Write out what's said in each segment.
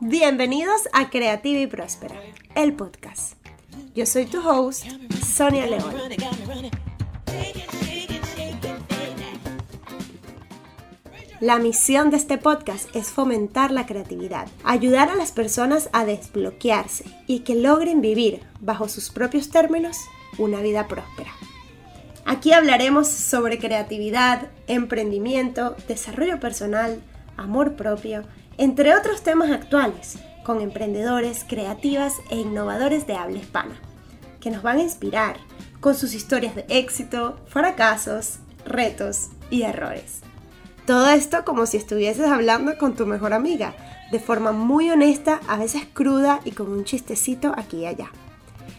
Bienvenidos a Creativa y Próspera, el podcast. Yo soy tu host, Sonia León. La misión de este podcast es fomentar la creatividad, ayudar a las personas a desbloquearse y que logren vivir, bajo sus propios términos, una vida próspera. Aquí hablaremos sobre creatividad, emprendimiento, desarrollo personal, amor propio, entre otros temas actuales, con emprendedores, creativas e innovadores de habla hispana, que nos van a inspirar con sus historias de éxito, fracasos, retos y errores. Todo esto como si estuvieses hablando con tu mejor amiga, de forma muy honesta, a veces cruda y con un chistecito aquí y allá.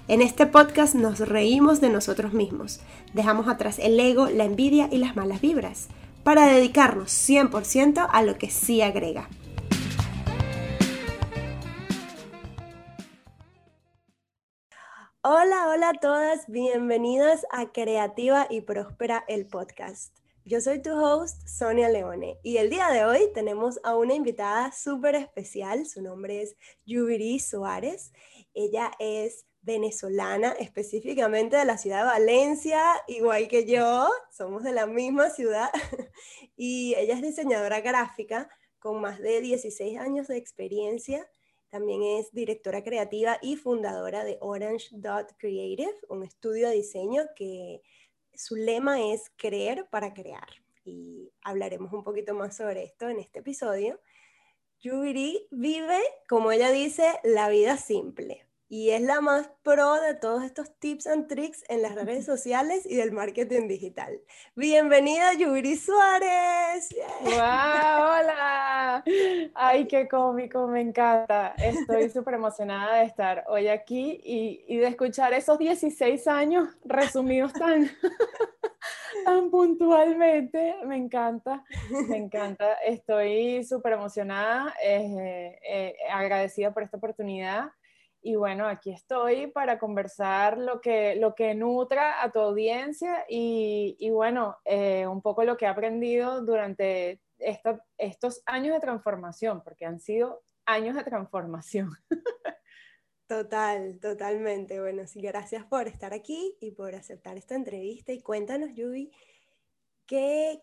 En este podcast nos reímos de nosotros mismos, dejamos atrás el ego, la envidia y las malas vibras, para dedicarnos 100% a lo que sí agrega. Hola, hola a todas, bienvenidas a Creativa y Próspera el podcast. Yo soy tu host, Sonia Leone, y el día de hoy tenemos a una invitada súper especial. Su nombre es Yubiri Suárez. Ella es venezolana, específicamente de la ciudad de Valencia, igual que yo, somos de la misma ciudad, y ella es diseñadora gráfica con más de 16 años de experiencia. También es directora creativa y fundadora de Orange Dot Creative, un estudio de diseño que su lema es creer para crear. Y hablaremos un poquito más sobre esto en este episodio. Yuri vive, como ella dice, la vida simple y es la más pro de todos estos tips and tricks en las redes sociales y del marketing digital. Bienvenida Yuri Suárez. ¡Wow! ¡Hola! ¡Ay, qué cómico! Me encanta. Estoy súper emocionada de estar hoy aquí y, y, de escuchar esos 16 años resumidos tan, tan puntualmente. Me encanta, me encanta. Estoy súper emocionada, eh, eh, agradecida por esta oportunidad y bueno, aquí estoy para conversar lo que, lo que nutra a tu audiencia y, y bueno, eh, un poco lo que he aprendido durante estos años de transformación, porque han sido años de transformación. Total, totalmente. Bueno, sí, gracias por estar aquí y por aceptar esta entrevista. Y cuéntanos, Yubi, ¿qué,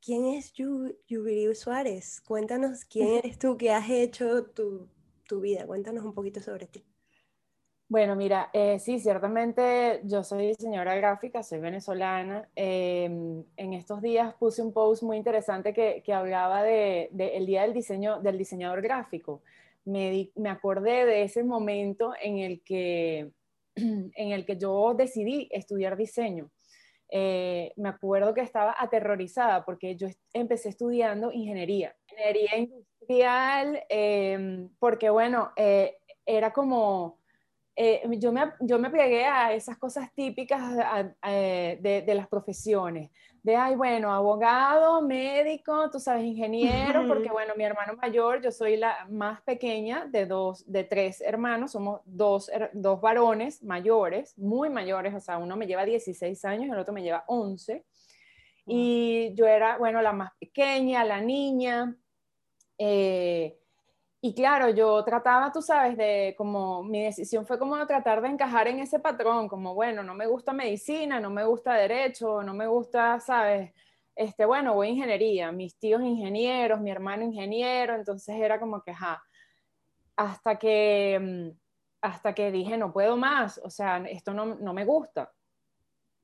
quién es Yubi Suárez? Cuéntanos quién eres tú, qué has hecho, tu, tu vida. Cuéntanos un poquito sobre ti. Bueno, mira, eh, sí, ciertamente yo soy diseñadora gráfica, soy venezolana. Em, en estos días puse un post muy interesante que, que hablaba del de, el Día del, diseño, del Diseñador Gráfico. Me, me, acordé de ese momento en el que, en el que yo decidí estudiar diseño. Eh, me acuerdo que estaba aterrorizada porque yo empecé estudiando ingeniería, ingeniería industrial Em, porque bueno, eh, era como, eh, yo, me, yo me pegué a esas cosas típicas de, de, las profesiones, de, ay, bueno, abogado, médico, tú sabes, ingeniero, porque bueno, mi hermano mayor, yo soy la más pequeña de dos, de tres hermanos, somos dos, dos varones mayores, muy mayores, o sea, uno me lleva 16 años el otro me lleva 11. Y yo era, bueno, la más pequeña, la niña, eh, y claro, yo trataba, tú sabes, de como mi decisión fue como tratar de encajar en ese patrón, como bueno, no me gusta medicina, no me gusta derecho, no me gusta, sabes, este, bueno, voy a ingeniería, mis tíos ingenieros, mi hermano ingeniero, entonces era como que, ja, hasta que, mm, hasta que dije, no puedo más, o sea, esto no, no me gusta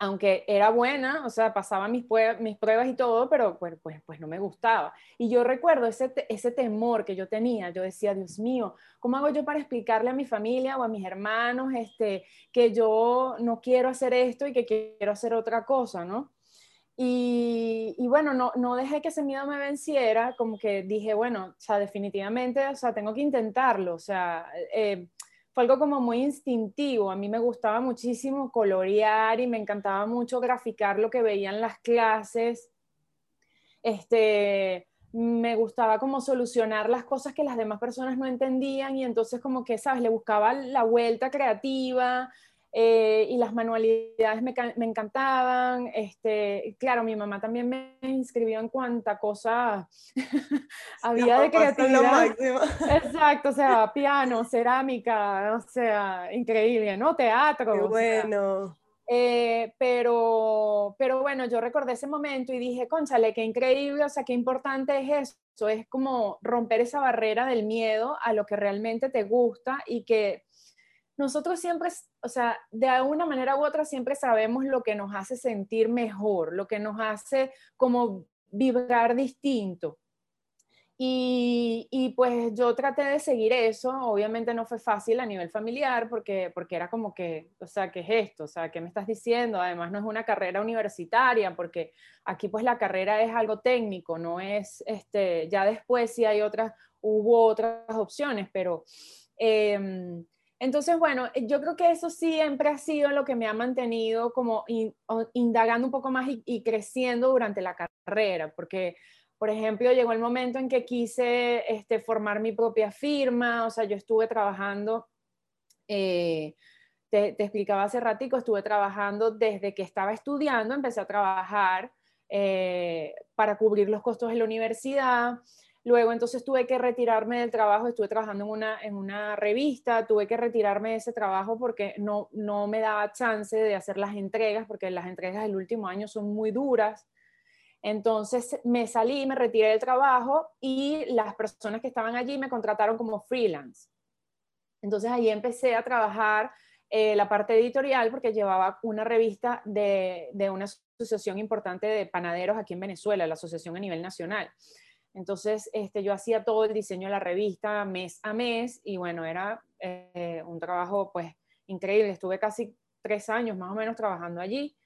aunque era buena, o sea, pasaba mis, mis pruebas y todo, pero pues, pues, pues, no me gustaba. Y yo recuerdo ese, temor que yo tenía, yo decía, Dios mío, ¿cómo hago yo para explicarle a mi familia o a mis hermanos este, que yo no quiero hacer esto y que quiero hacer otra cosa, ¿no? Y, y, bueno, no, no dejé que ese miedo me venciera, como que dije, bueno, o sea, definitivamente, o sea, tengo que intentarlo, o sea, eh, fue algo como muy instintivo. A mí me gustaba muchísimo colorear y me encantaba mucho graficar lo que veía en las clases. Este, me gustaba como solucionar las cosas que las demás personas no entendían y entonces como que, ¿sabes? Le buscaba la vuelta creativa. Eh, y las manualidades me, me, encantaban. Este, claro, mi mamá también me inscribió en cuanta cosa había de creatividad. Exacto, o sea, piano, cerámica, o sea, increíble, ¿no? Teatro. Qué bueno. Eh, pero, pero bueno, yo recordé ese momento y dije, conchale, qué increíble, o sea, qué importante es eso, es como romper esa barrera del miedo a lo que realmente te gusta y que nosotros siempre, o sea, de alguna manera u otra siempre sabemos lo que nos hace sentir mejor, lo que nos hace como vibrar distinto. Y, pues yo traté de seguir eso, obviamente no fue fácil a nivel familiar porque, porque era como que, o sea, ¿qué es esto? O sea, ¿qué me estás diciendo? Además no es una carrera universitaria porque aquí pues la carrera es algo técnico, no es, este, ya después sí hay otras, hubo otras opciones, pero... Em, entonces, bueno, yo creo que eso siempre ha sido lo que me ha mantenido como indagando un poco más y, y creciendo durante la carrera, porque por ejemplo, llegó el momento en que quise este, formar mi propia firma, o sea, yo estuve trabajando, eh, te, explicaba hace ratico, estuve trabajando desde que estaba estudiando, empecé a trabajar eh, para cubrir los costos de la universidad. Luego entonces tuve que retirarme del trabajo, estuve trabajando en una, en una revista, tuve que retirarme de ese trabajo porque no, no me daba chance de hacer las entregas, porque las entregas del último año son muy duras. Entonces me salí, me retiré del trabajo y las personas que estaban allí me contrataron como freelance. Entonces ahí empecé a trabajar eh, la parte editorial porque llevaba una revista de, una asociación importante de panaderos aquí en Venezuela, la asociación a nivel nacional. Entonces este, yo hacía todo el diseño de la revista mes a mes y bueno, era eh, un trabajo pues increíble. Estuve casi tres años más o menos trabajando allí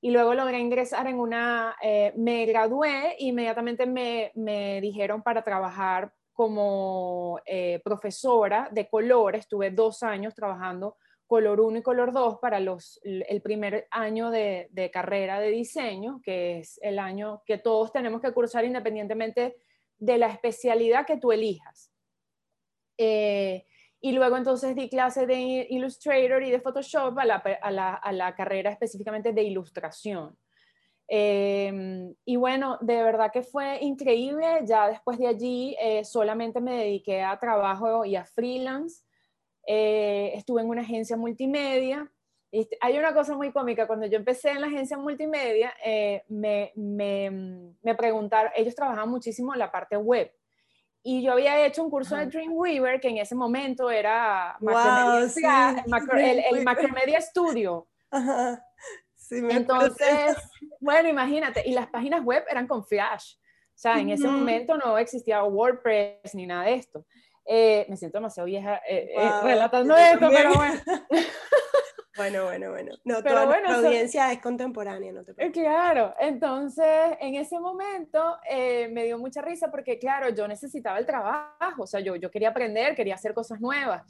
y luego logré ingresar en una, eh, me gradué, inmediatamente me, me, dijeron para trabajar como eh, profesora de color, estuve dos años trabajando color 1 y color 2 para los, el primer año de, carrera de diseño, que es el año que todos tenemos que cursar independientemente de la especialidad que tú elijas. Eh, y luego entonces di clase de Illustrator y de Photoshop a la, a la, a la carrera específicamente de ilustración. Em, y bueno, de verdad que fue increíble. Ya después de allí eh, solamente me dediqué a trabajo y a freelance. Eh, estuve en una agencia multimedia. Este, hay una cosa muy cómica, cuando yo empecé en la agencia multimedia, eh, me, me, me preguntaron, ellos trabajaban muchísimo en la parte web y yo había hecho un curso de Dreamweaver que en ese momento era el, Macromedia Studio. Entonces, bueno, imagínate, y las páginas web eran con Flash. O sea, en ese momento no existía WordPress ni nada de esto. Eh, me siento demasiado vieja eh, eh, relatando esto, pero bueno. Bueno, bueno, bueno. No, Pero toda la audiencia es contemporánea, no te preocupes. Claro, entonces en ese momento eh, me dio mucha risa porque, claro, yo necesitaba el trabajo, o sea, yo, yo quería aprender, quería hacer cosas nuevas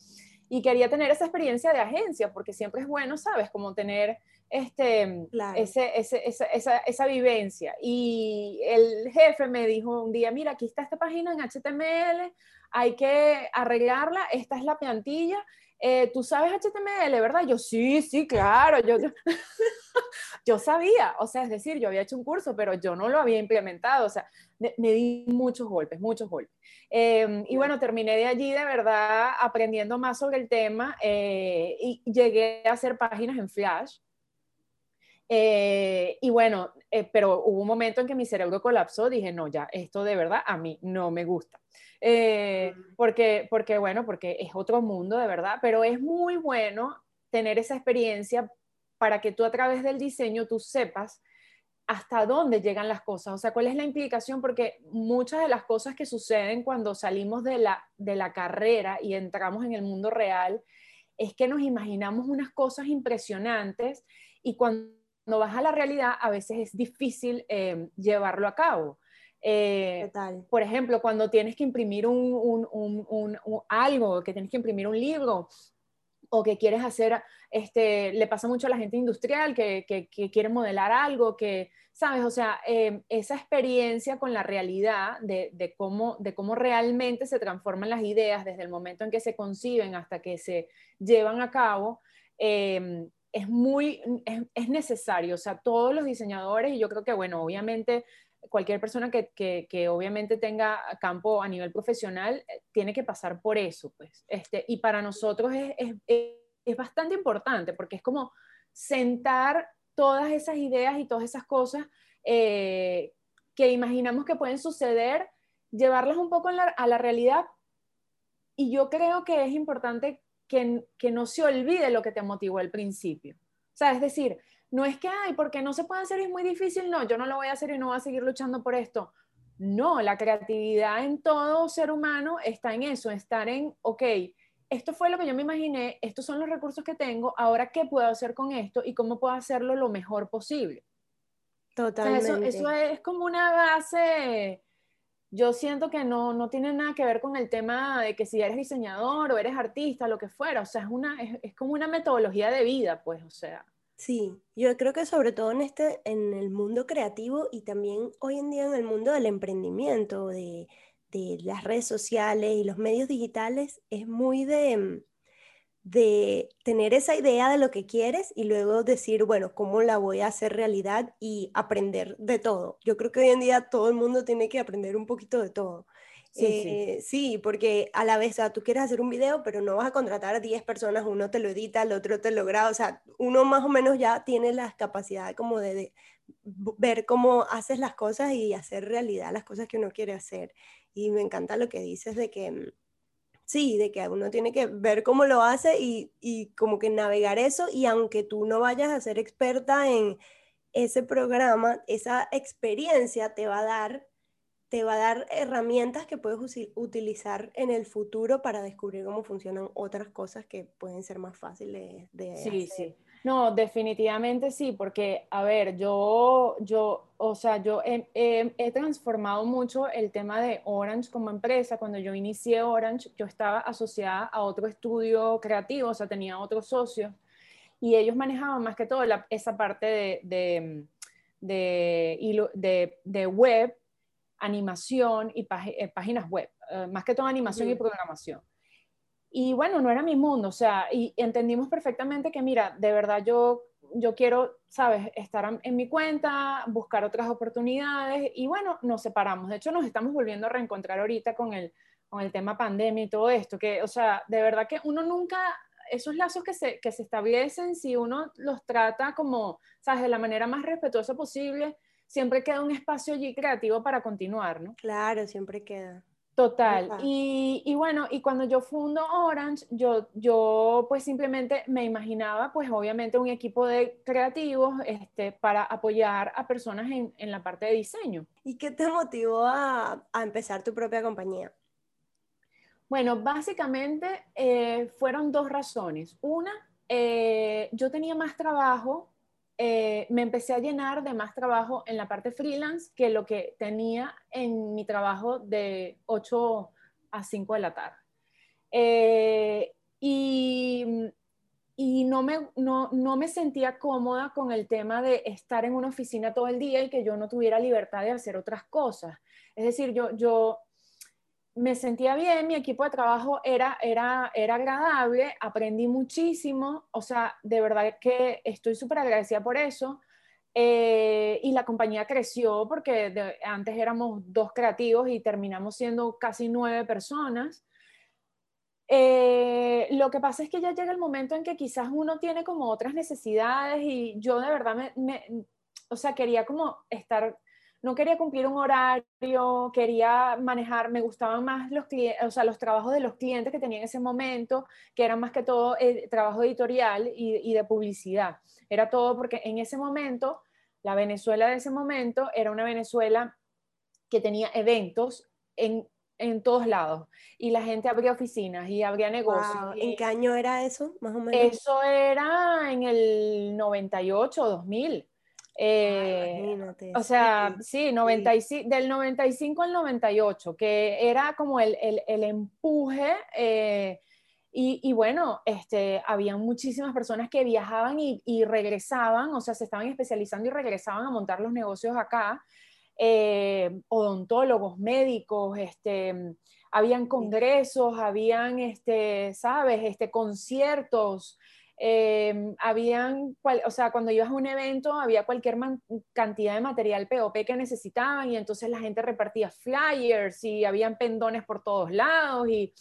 y quería tener esa experiencia de agencia, porque siempre es bueno, ¿sabes? Como tener este, ese, ese, esa, esa, esa, vivencia. Y el jefe me dijo un día, mira, aquí está esta página en HTML, hay que arreglarla, esta es la plantilla eh, ¿tú sabes HTML, verdad? Yo, sí, sí, claro, yo, yo, sabía, o sea, es decir, yo había hecho un curso, pero yo no lo había implementado, o sea, me, di muchos golpes, muchos golpes. Em, y bueno, terminé de allí de verdad aprendiendo más sobre el tema eh, y llegué a hacer páginas en Flash. Eh, y bueno, pero hubo un momento en que mi cerebro colapsó, dije, no, ya, esto de verdad a mí no me gusta. Eh, porque, porque, bueno, porque es otro mundo de verdad, pero es muy bueno tener esa experiencia para que tú a través del diseño tú sepas hasta dónde llegan las cosas, o sea, cuál es la implicación, porque muchas de las cosas que suceden cuando salimos de la, de la carrera y entramos en el mundo real, es que nos imaginamos unas cosas impresionantes y cuando vas a la realidad a veces es difícil eh, llevarlo a cabo. Eh, por ejemplo, cuando tienes que imprimir un, algo, que tienes que imprimir un libro o que quieres hacer, este, le pasa mucho a la gente industrial que, quiere modelar algo, que, ¿sabes? O sea, em, esa experiencia con la realidad de, cómo, de cómo realmente se transforman las ideas desde el momento en que se conciben hasta que se llevan a cabo, em, es muy, es, necesario, o sea, todos los diseñadores, y yo creo que, bueno, obviamente cualquier persona que, que, obviamente tenga campo a nivel profesional eh, tiene que pasar por eso, pues. Este, y para nosotros es, es, es, bastante importante porque es como sentar todas esas ideas y todas esas cosas eh, que imaginamos que pueden suceder, llevarlas un poco a la realidad. Y yo creo que es importante que, que no se olvide lo que te motivó al principio. O sea, es decir, no es que, ay, porque no se puede hacer, es muy difícil, no, yo no lo voy a hacer y no voy a seguir luchando por esto. No, la creatividad en todo ser humano está en eso, estar en, ok, esto fue lo que yo me imaginé, estos son los recursos que tengo, ahora qué puedo hacer con esto y cómo puedo hacerlo lo mejor posible. Totalmente. eso, es como una base, yo siento que no, no tiene nada que ver con el tema de que si eres diseñador o eres artista, lo que fuera, o sea, es, una, es, como una metodología de vida, pues, o sea. Sí, yo creo que sobre todo en este, en el mundo creativo y también hoy en día en el mundo del emprendimiento, de, las redes sociales y los medios digitales, es muy de, mm, de tener esa idea de lo que quieres y luego decir, bueno, ¿cómo la voy a hacer realidad y aprender de todo? Yo creo que hoy en día todo el mundo tiene que aprender un poquito de todo. Eh, sí, porque a la vez, o sea, tú quieres hacer un video, pero no vas a contratar a 10 personas, uno te lo edita, el otro te lo graba, o sea, uno más o menos ya tiene la capacidad como de, ver cómo haces las cosas y hacer realidad las cosas que uno quiere hacer. Y me encanta lo que dices de que, mm, sí, de que uno tiene que ver cómo lo hace y, y como que navegar eso y aunque tú no vayas a ser experta en ese programa, esa experiencia te va a dar te va a dar herramientas que puedes utilizar en el futuro para descubrir cómo funcionan otras cosas que pueden ser más fáciles de, sí, Sí, No, definitivamente sí, porque, a ver, yo, yo o sea, yo he, transformado mucho el tema de Orange como empresa. Cuando yo inicié Orange, yo estaba asociada a otro estudio creativo, o sea, tenía otros socios, y ellos manejaban más que todo esa parte de, de, de, de web animación y eh, páginas web, eh, más que todo animación y programación. Y bueno, no era mi mundo, o sea, y entendimos perfectamente que, mira, de verdad yo, yo quiero, sabes, estar en mi cuenta, buscar otras oportunidades y bueno, nos separamos. De hecho, nos estamos volviendo a reencontrar ahorita con el, con el tema pandemia y todo esto, que, o sea, de verdad que uno nunca, esos lazos que se, que se establecen, si uno los trata como, sabes, de la manera más respetuosa posible, siempre queda un espacio allí creativo para continuar, ¿no? Claro, siempre queda. Total. Y, y, bueno, y cuando yo fundo Orange, yo, yo pues simplemente me imaginaba pues obviamente un equipo de creativos este, para apoyar a personas en, en la parte de diseño. ¿Y qué te motivó a, a empezar tu propia compañía? Bueno, básicamente eh, fueron dos razones. Una, eh, yo tenía más trabajo eh, me empecé a llenar de más trabajo en la parte freelance que lo que tenía en mi trabajo de 8 a 5 de la tarde. Eh, y, y no, me, no, no, me sentía cómoda con el tema de estar en una oficina todo el día y que yo no tuviera libertad de hacer otras cosas. Es decir, yo, yo me sentía bien, mi equipo de trabajo era, era, era agradable, aprendí muchísimo, o sea, de verdad que estoy súper agradecida por eso. Eh, y la compañía creció porque antes éramos dos creativos y terminamos siendo casi nueve personas. Eh, lo que pasa es que ya llega el momento en que quizás uno tiene como otras necesidades y yo de verdad me, o sea, quería como estar no quería cumplir un horario, quería manejar, me gustaban más los, o sea, los trabajos de los clientes que tenía en ese momento, que eran más que todo eh, trabajo editorial y, de publicidad. Era todo porque en ese momento, la Venezuela de ese momento era una Venezuela que tenía eventos en, en todos lados y la gente abría oficinas y abría negocios. ¿En qué año era eso, más o menos? Eso era en el 98, 2000. Eh, o sea, sí, 95, del 95 al 98, que era como el, el, el empuje. Eh, y, y, bueno, este, había muchísimas personas que viajaban y, y, regresaban, o sea, se estaban especializando y regresaban a montar los negocios acá. Eh, odontólogos, médicos, este, habían congresos, habían, este, ¿sabes? Este, conciertos. Eh, habían, o sea, cuando ibas a un evento había cualquier cantidad de material POP que necesitaban y entonces la gente repartía flyers y habían pendones por todos lados y,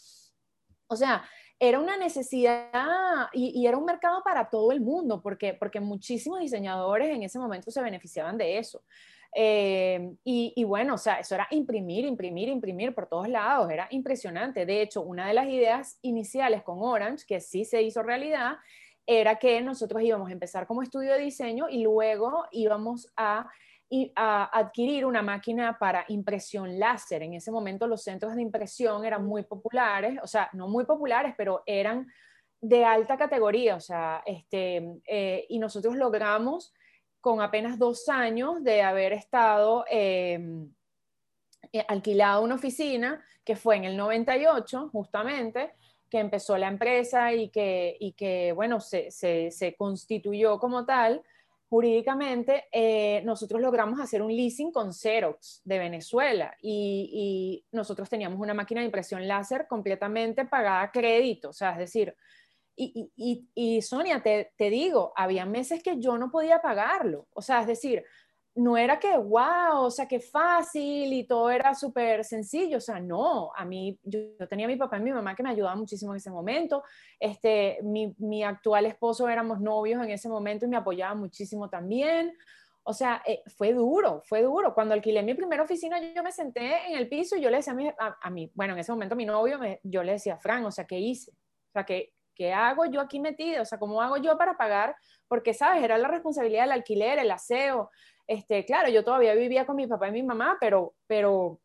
o sea, era una necesidad y, era un mercado para todo el mundo porque, porque muchísimos diseñadores en ese momento se beneficiaban de eso. Eh, y, y, bueno, o sea, eso era imprimir, imprimir, imprimir por todos lados, era impresionante. De hecho, una de las ideas iniciales con Orange, que sí se hizo realidad, era que nosotros íbamos a empezar como estudio de diseño y luego íbamos a, adquirir una máquina para impresión láser. En ese momento los centros de impresión eran muy populares, o sea, no muy populares, pero eran de alta categoría, o sea, este, eh, y nosotros logramos con apenas dos años de haber estado em, eh, alquilado una oficina, que fue en el 98 justamente, que empezó la empresa y que, y que bueno, se, se, constituyó como tal, jurídicamente, eh, nosotros logramos hacer un leasing con Xerox de Venezuela y, y, nosotros teníamos una máquina de impresión láser completamente pagada a crédito, o sea, es decir, y, y, y Sonia, te, te, digo, había meses que yo no podía pagarlo, o sea, es decir, no era que, wow, o sea, que fácil y todo era súper sencillo, o sea, no, a mí, yo, tenía a mi papá y mi mamá que me ayudaban muchísimo en ese momento, este, mi, mi, actual esposo éramos novios en ese momento y me apoyaba muchísimo también, o sea, eh, fue duro, fue duro. Cuando alquilé mi primera oficina, yo, me senté en el piso y yo le decía a mi, a, mí, bueno, en ese momento mi novio, me, yo le decía, Fran, o sea, ¿qué hice? O sea, ¿qué, ¿qué hago yo aquí metido? O sea, ¿cómo hago yo para pagar? Porque, ¿sabes? Era la responsabilidad del alquiler, el aseo, este, claro, yo todavía vivía con mi papá y mi mamá, pero, pero,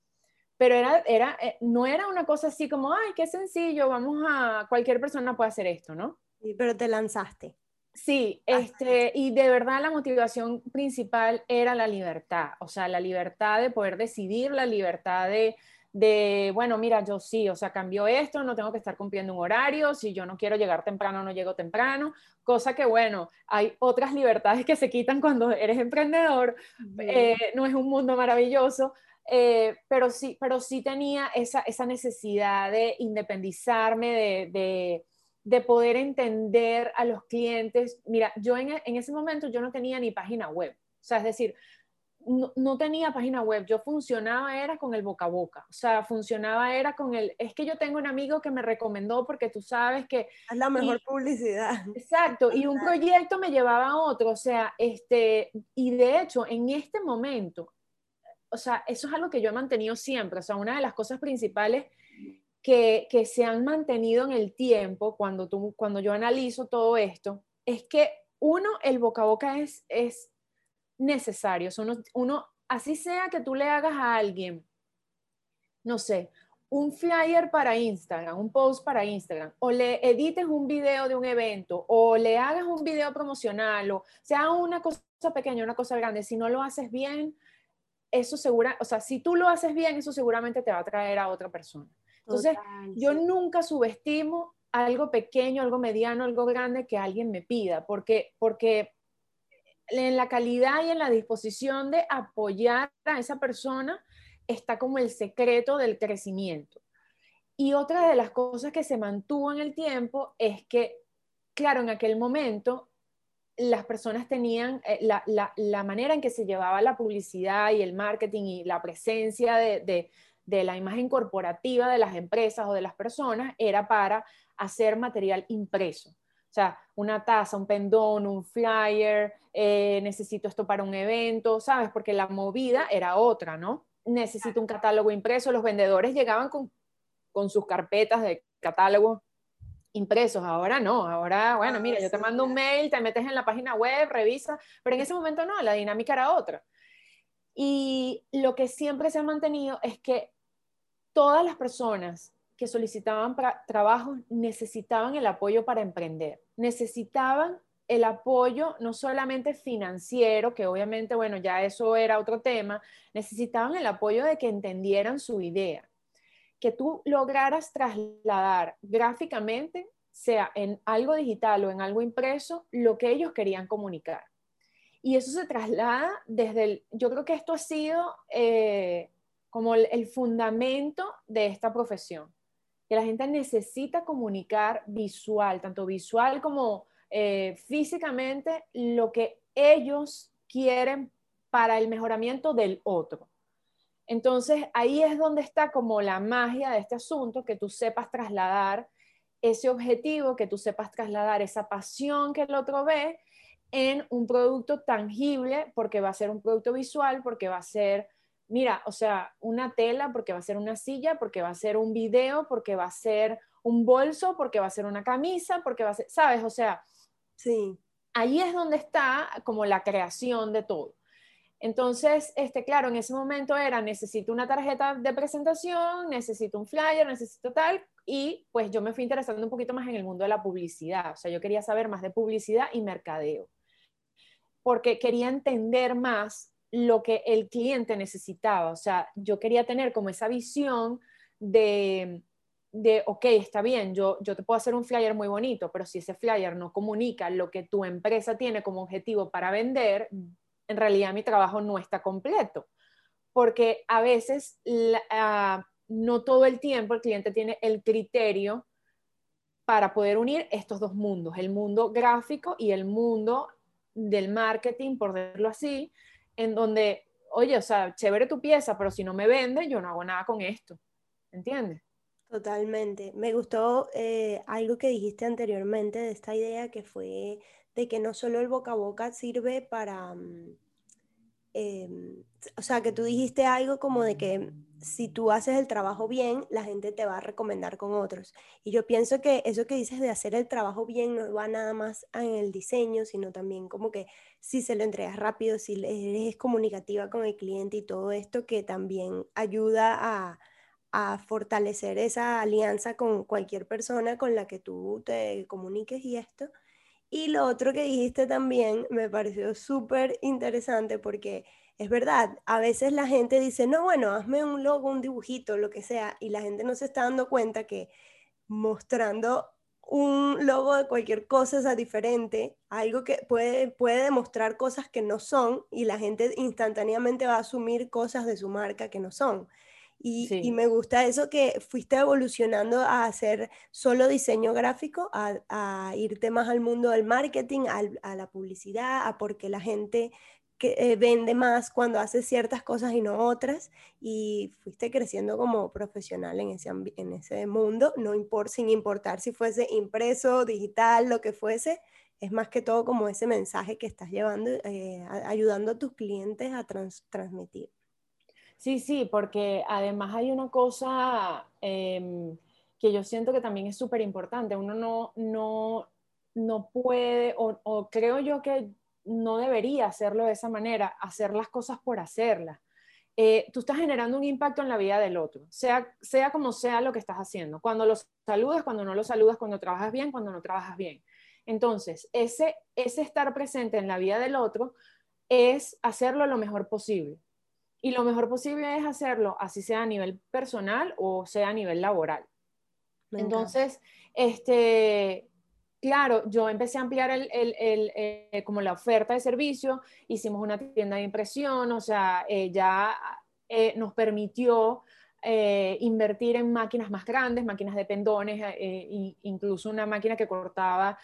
pero era, era, eh, no era una cosa así como, ay, qué sencillo, vamos a, cualquier persona puede hacer esto, ¿no? Sí, pero te lanzaste. Sí, este, y de verdad la motivación principal era la libertad, o sea, la libertad de poder decidir, la libertad de, de, bueno, mira, yo sí, o sea, cambio esto, no tengo que estar cumpliendo un horario, si yo no quiero llegar temprano, no llego temprano, cosa que, bueno, hay otras libertades que se quitan cuando eres emprendedor, eh, no es un mundo maravilloso, eh, pero, sí, pero sí tenía esa, esa necesidad de independizarme, de, de, poder entender a los clientes. Mira, yo en, en ese momento yo no tenía ni página web, o sea, es decir, no, tenía página web, yo funcionaba era con el boca a boca, o sea, funcionaba era con el, es que yo tengo un amigo que me recomendó porque tú sabes que... Es la mejor publicidad. Exacto, y un proyecto me llevaba a otro, o sea, este, y de hecho, en este momento, o sea, eso es algo que yo he mantenido siempre, o sea, una de las cosas principales que, que se han mantenido en el tiempo, cuando, tú, cuando yo analizo todo esto, es que uno, el boca a boca es, es necesarios. Uno, uno, así sea que tú le hagas a alguien, no sé, un flyer para Instagram, un post para Instagram, o le edites un video de un evento, o le hagas un video promocional, o sea una cosa pequeña, una cosa grande, si no lo haces bien, eso segura, o sea, si tú lo haces bien, eso seguramente te va a traer a otra persona. Entonces, yo nunca subestimo algo pequeño, algo mediano, algo grande que alguien me pida, porque, porque en la calidad y en la disposición de apoyar a esa persona está como el secreto del crecimiento. Y otra de las cosas que se mantuvo en el tiempo es que, claro, en aquel momento las personas tenían eh, la, manera en que se llevaba la publicidad y el marketing y la presencia de, de la imagen corporativa de las empresas o de las personas era para hacer material impreso. O sea, una taza, un pendón, un flyer, eh, necesito esto para un evento, ¿sabes? Porque la movida era otra, ¿no? Necesito un catálogo impreso. Los vendedores llegaban con, con sus carpetas de catálogo impresos. Ahora no, ahora, bueno, mira, yo te mando un mail, te metes en la página web, revisa, pero en ese momento no, la dinámica era otra. Y lo que siempre se ha mantenido es que todas las personas que solicitaban trabajo necesitaban el apoyo para emprender, necesitaban el apoyo no solamente financiero, que obviamente, bueno, ya eso era otro tema, necesitaban el apoyo de que entendieran su idea, que tú lograras trasladar gráficamente, sea en algo digital o en algo impreso, lo que ellos querían comunicar. Y eso se traslada desde el, yo creo que esto ha sido eh, como el fundamento de esta profesión que la gente necesita comunicar visual, tanto visual como eh, físicamente lo que ellos quieren para el mejoramiento del otro. Entonces ahí es donde está como la magia de este asunto, que tú sepas trasladar ese objetivo, que tú sepas trasladar esa pasión que el otro ve en un producto tangible, porque va a ser un producto visual, porque va a ser, mira, o sea, una tela, porque va a ser una silla, porque va a ser un video, porque va a ser un bolso, porque va a ser una camisa, porque va a ser, ¿sabes? O sea, sí. ahí es donde está como la creación de todo. Entonces, este, claro, en ese momento era, necesito una tarjeta de presentación, necesito un flyer, necesito tal, y pues yo me fui interesando un poquito más en el mundo de la publicidad, o sea, yo quería saber más de publicidad y mercadeo porque quería entender más lo que el cliente necesitaba. O sea, yo quería tener como esa visión de, de ok, está bien, yo, yo te puedo hacer un flyer muy bonito, pero si ese flyer no comunica lo que tu empresa tiene como objetivo para vender, en realidad mi trabajo no está completo. Porque a veces ah, no todo el tiempo el cliente tiene el criterio para poder unir estos dos mundos, el mundo gráfico y el mundo del marketing, por decirlo así, en donde, oye, o sea, chévere tu pieza, pero si no me vende, yo no hago nada con esto. ¿Entiendes? Totalmente. Me gustó eh, algo que dijiste anteriormente de esta idea que fue de que no solo el boca a boca sirve para, mm, em, o sea, que tú dijiste algo como de que si tú haces el trabajo bien, la gente te va a recomendar con otros. Y yo pienso que eso que dices de hacer el trabajo bien no va nada más en el diseño, sino también como que si se lo entregas rápido, si eres comunicativa con el cliente y todo esto que también ayuda a, a fortalecer esa alianza con cualquier persona con la que tú te comuniques y esto. Y lo otro que dijiste también me pareció súper interesante porque es verdad, a veces la gente dice, no, bueno, hazme un logo, un dibujito, lo que sea, y la gente no se está dando cuenta que mostrando un logo de cualquier cosa es diferente, algo que puede, puede demostrar cosas que no son y la gente instantáneamente va a asumir cosas de su marca que no son. Y, me gusta eso que fuiste evolucionando a hacer solo diseño gráfico, a, irte más al mundo del marketing, a la publicidad, a porque la gente que eh, vende más cuando hace ciertas cosas y no otras y fuiste creciendo como profesional en ese, en ese mundo, no sin importar si fuese impreso, digital, lo que fuese, es más que todo como ese mensaje que estás llevando, eh, ayudando a tus clientes a transmitir. Sí, sí, porque además hay una cosa em, que yo siento que también es súper importante, uno no, no, no puede, o, creo yo que no debería hacerlo de esa manera, hacer las cosas por hacerlas. Eh, tú estás generando un impacto en la vida del otro, sea, sea como sea lo que estás haciendo. Cuando lo saludas, cuando no lo saludas, cuando trabajas bien, cuando no trabajas bien. Entonces, ese, ese estar presente en la vida del otro es hacerlo lo mejor posible. Y lo mejor posible es hacerlo, así sea a nivel personal o sea a nivel laboral. Entonces, este, claro, yo empecé a ampliar el, eh, como la oferta de servicio, hicimos una tienda de impresión, o sea, eh, ya eh, nos permitió invertir en máquinas más grandes, máquinas de pendones, incluso una máquina que cortaba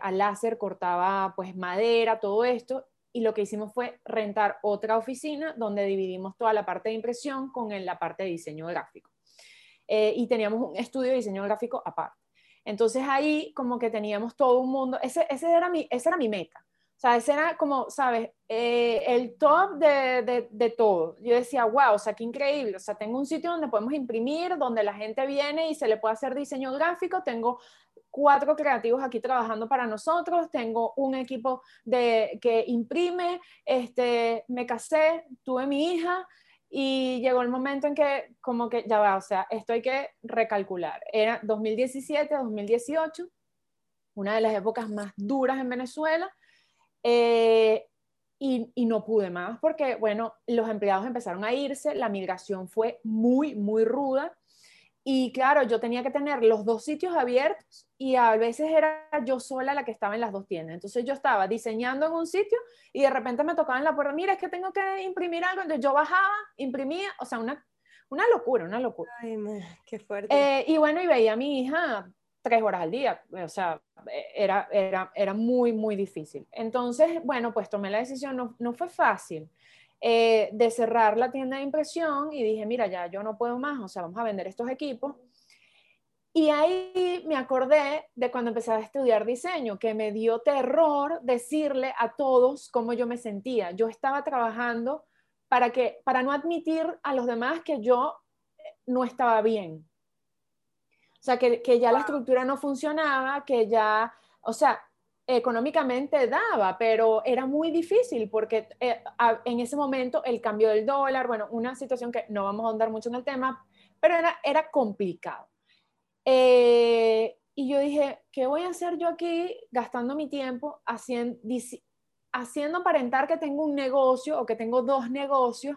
a láser, cortaba pues madera, todo esto, y lo que hicimos fue rentar otra oficina donde dividimos toda la parte de impresión con la parte de diseño gráfico. y teníamos un estudio de diseño gráfico aparte. Entonces ahí como que teníamos todo un mundo, ese, ese era, mi, esa era mi meta. O sea, ese era como, ¿sabes? Eh, el top de, de, de, todo. Yo decía, wow, o sea, qué increíble. O sea, tengo un sitio donde podemos imprimir, donde la gente viene y se le puede hacer diseño gráfico. Tengo cuatro creativos aquí trabajando para nosotros. Tengo un equipo de, que imprime. Este, me casé, tuve mi hija. Y llegó el momento en que como que ya va, o sea, esto hay que recalcular. Era 2017, 2018, una de las épocas más duras en Venezuela. Eh, y, y, no pude más porque, bueno, los empleados empezaron a irse, la migración fue muy, muy ruda y claro, yo tenía que tener los dos sitios abiertos y a veces era yo sola la que estaba en las dos tiendas. Entonces yo estaba diseñando en un sitio y de repente me tocaba en la puerta, mira, es que tengo que imprimir algo. Entonces yo bajaba, imprimía, o sea, una, una locura, una locura. Ay, qué fuerte. Eh, y bueno, y veía a mi hija tres horas al día, o sea, era, era, era muy, muy difícil. Entonces, bueno, pues tomé la decisión, no, no fue fácil, eh, de cerrar la tienda de impresión y dije, mira, ya yo no puedo más, o sea, vamos a vender estos equipos. Y ahí me acordé de cuando empecé a estudiar diseño, que me dio terror decirle a todos cómo yo me sentía. Yo estaba trabajando para, que, para no admitir a los demás que yo eh, no estaba bien. O sea, que, que ya la estructura no funcionaba, que ya, o sea, económicamente daba, pero era muy difícil porque eh, en ese momento el cambio del dólar, bueno, una situación que no vamos a ahondar mucho en el tema, pero era, era complicado. Eh, y yo dije, ¿qué voy a hacer yo aquí gastando mi tiempo haciendo, haciendo aparentar que tengo un negocio o que tengo dos negocios?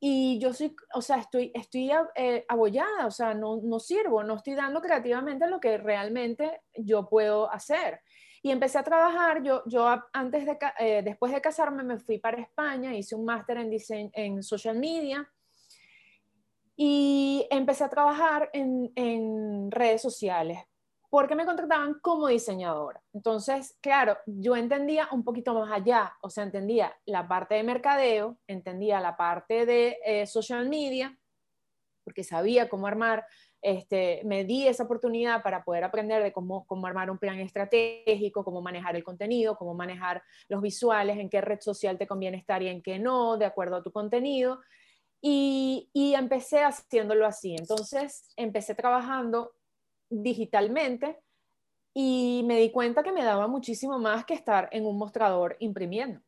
Y yo soy, o sea, estoy, estoy eh, abollada, o sea, no, no sirvo, no estoy dando creativamente lo que realmente yo puedo hacer. Y empecé a trabajar, yo, yo antes de, eh, después de casarme me fui para España, hice un máster en, en social media y empecé a trabajar en, redes sociales porque me contrataban como diseñadora. Entonces, claro, yo entendía un poquito más allá, o sea, entendía la parte de mercadeo, entendía la parte de eh, social media, porque sabía cómo armar este, me di esa oportunidad para poder aprender de cómo, cómo armar un plan estratégico, cómo manejar el contenido, cómo manejar los visuales, en qué red social te conviene estar y en qué no, de acuerdo a tu contenido. Y, y empecé haciéndolo así. Entonces, empecé trabajando digitalmente y me di cuenta que me daba muchísimo más que estar en un mostrador imprimiendo.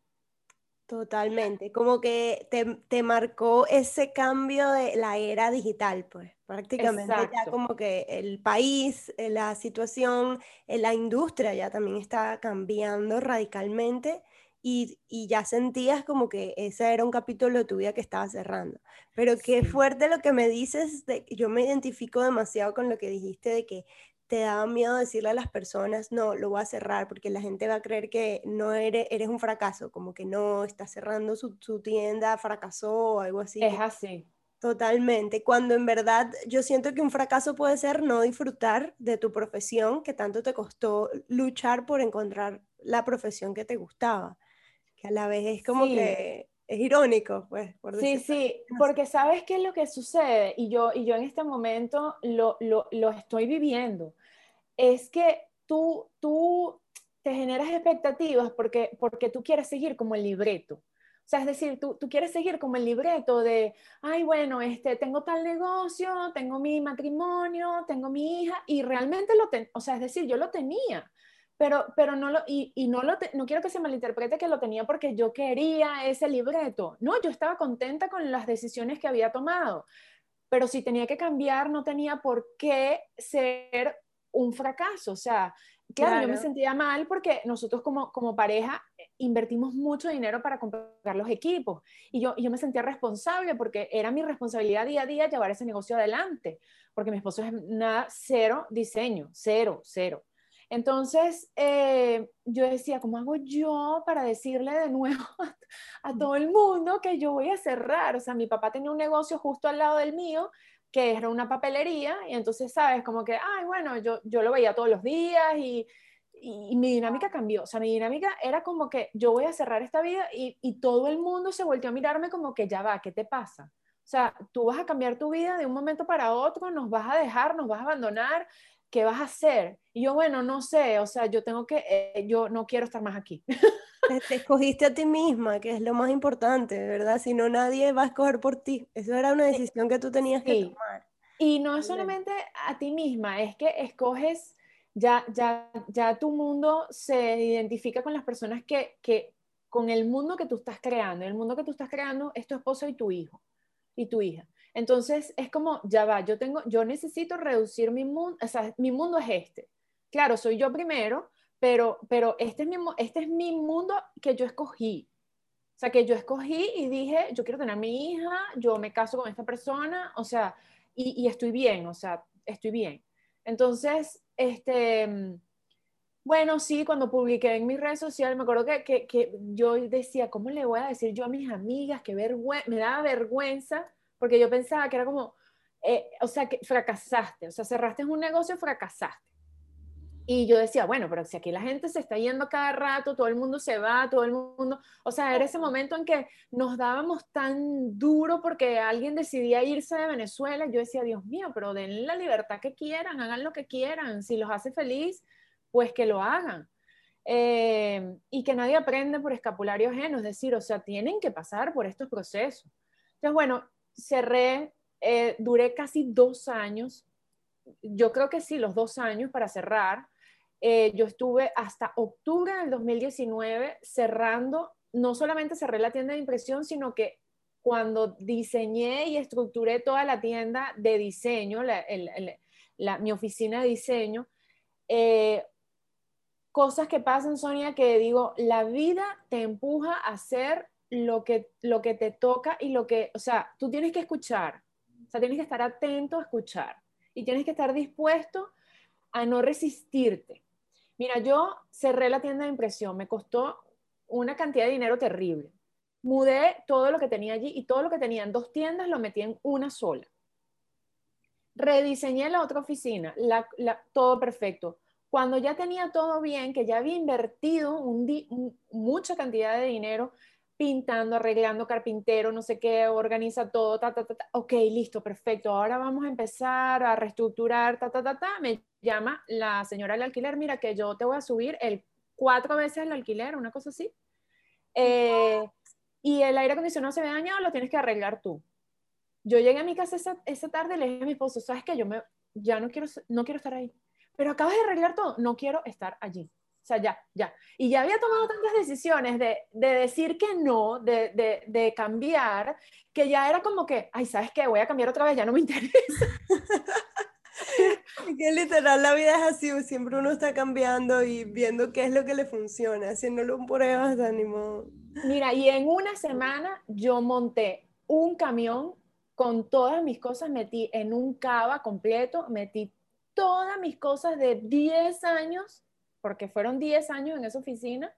Totalmente, como que te, te, marcó ese cambio de la era digital, pues prácticamente ya como que el país, eh, la situación, eh, la industria ya también está cambiando radicalmente y, y, ya sentías como que ese era un capítulo de tu vida que estaba cerrando. Pero qué fuerte lo que me dices, de, yo me identifico demasiado con lo que dijiste de que te daba miedo decirle a las personas, no, lo voy a cerrar, porque la gente va a creer que no eres, eres un fracaso, como que no, está cerrando su, su tienda, fracasó o algo así. Es así. Totalmente, cuando en verdad yo siento que un fracaso puede ser no disfrutar de tu profesión, que tanto te costó luchar por encontrar la profesión que te gustaba, que a la vez es como que es irónico, pues. Por sí, sí, porque sabes qué es lo que sucede, y yo, y yo en este momento lo, lo, lo estoy viviendo es que tú, tú te generas expectativas porque, porque tú quieres seguir como el libreto. O sea, es decir, tú, tú, quieres seguir como el libreto de, ay, bueno, este, tengo tal negocio, tengo mi matrimonio, tengo mi hija, y realmente lo o sea, es decir, yo lo tenía, pero, pero no lo, y, y no lo, no quiero que se malinterprete que lo tenía porque yo quería ese libreto. No, yo estaba contenta con las decisiones que había tomado, pero si tenía que cambiar, no tenía por qué ser un fracaso. O sea, claro, yo me sentía mal porque nosotros como, como pareja eh, invertimos mucho dinero para comprar los equipos y yo, yo me sentía responsable porque era mi responsabilidad día a día llevar ese negocio adelante, porque mi esposo es nada, cero diseño, cero, cero. Entonces, eh, yo decía, ¿cómo hago yo para decirle de nuevo a, todo el mundo que yo voy a cerrar? O sea, mi papá tenía un negocio justo al lado del mío que era una papelería y entonces, ¿sabes? Como que, ay, bueno, yo, yo lo veía todos los días y, y, mi dinámica cambió. O sea, mi dinámica era como que yo voy a cerrar esta vida y, y todo el mundo se volvió a mirarme como que ya va, ¿qué te pasa? O sea, tú vas a cambiar tu vida de un momento para otro, nos vas a dejar, nos vas a abandonar, ¿qué vas a hacer? Y yo, bueno, no sé, o sea, yo tengo que, eh, yo no quiero estar más aquí. Te escogiste a ti misma, que es lo más importante, ¿verdad? Si no, nadie va a escoger por ti. Eso era una decisión que tú tenías que tomar. Y no es solamente a ti misma, es que escoges, ya, ya, ya tu mundo se identifica con las personas que, que, con el mundo que tú estás creando. El mundo que tú estás creando es tu esposo y tu hijo, y tu hija. Entonces es como, ya va, yo tengo, yo necesito reducir mi mundo, o sea, mi mundo es este. Claro, soy yo primero, pero, pero este, es mi, este es mi mundo que yo escogí. O sea, que yo escogí y dije, yo quiero tener a mi hija, yo me caso con esta persona, o sea, y, y estoy bien, o sea, estoy bien. Entonces, este, bueno, sí, cuando publiqué en mis redes sociales, me acuerdo que, que, que yo decía, ¿cómo le voy a decir yo a mis amigas? Que me daba vergüenza, porque yo pensaba que era como, eh, o sea, que fracasaste, o sea, cerraste un negocio, fracasaste. Y yo decía, bueno, pero si aquí la gente se está yendo cada rato, todo el mundo se va, todo el mundo, o sea, era ese momento en que nos dábamos tan duro porque alguien decidía irse de Venezuela. Yo decía, Dios mío, pero den la libertad que quieran, hagan lo que quieran, si los hace feliz, pues que lo hagan. Eh, y que nadie aprende por escapulario ajeno, es decir, o sea, tienen que pasar por estos procesos. Entonces, bueno, cerré, eh, duré casi dos años, yo creo que sí, los dos años para cerrar eh, yo estuve hasta octubre del 2019 cerrando, no solamente cerré la tienda de impresión, sino que cuando diseñé y estructuré toda la tienda de diseño, mi oficina de diseño, eh, cosas que pasan, Sonia, que digo, la vida te empuja a hacer lo que, lo que te toca y lo que, o sea, tú tienes que escuchar, o sea, tienes que estar atento a escuchar y tienes que estar dispuesto a no resistirte. Mira, yo cerré la tienda de impresión, me costó una cantidad de dinero terrible. Mudé todo lo que tenía allí y todo lo que tenía en dos tiendas lo metí en una sola. Rediseñé la otra oficina, todo perfecto. Cuando ya tenía todo bien, que ya había invertido mucha cantidad de dinero pintando, arreglando, carpintero, no sé qué, organiza todo, ta, ta, ta, ta. Ok, listo, perfecto. Ahora vamos a empezar a reestructurar, ta, ta, ta, ta. Me llama la señora del alquiler, mira que yo te voy a subir el cuatro veces el alquiler, una cosa así. Eh, y el aire acondicionado se ve dañado, lo tienes que arreglar tú. Yo llegué a mi casa esa, esa tarde y le dije a mi esposo, ¿sabes qué? Yo me, ya no quiero, no quiero estar ahí. Pero acabas de arreglar todo, no quiero estar allí. O sea, ya, ya. Y ya había tomado tantas decisiones de, de decir que no, de, de, de, cambiar, que ya era como que, ay, ¿sabes qué? Voy a cambiar otra vez, ya no me interesa. que literal la vida es así, siempre uno está cambiando y viendo qué es lo que le funciona, haciéndolo pruebas de ánimo. Mira, y en una semana yo monté un camión con todas mis cosas, metí en un cava completo, metí todas mis cosas de 10 años porque fueron 10 años en esa oficina,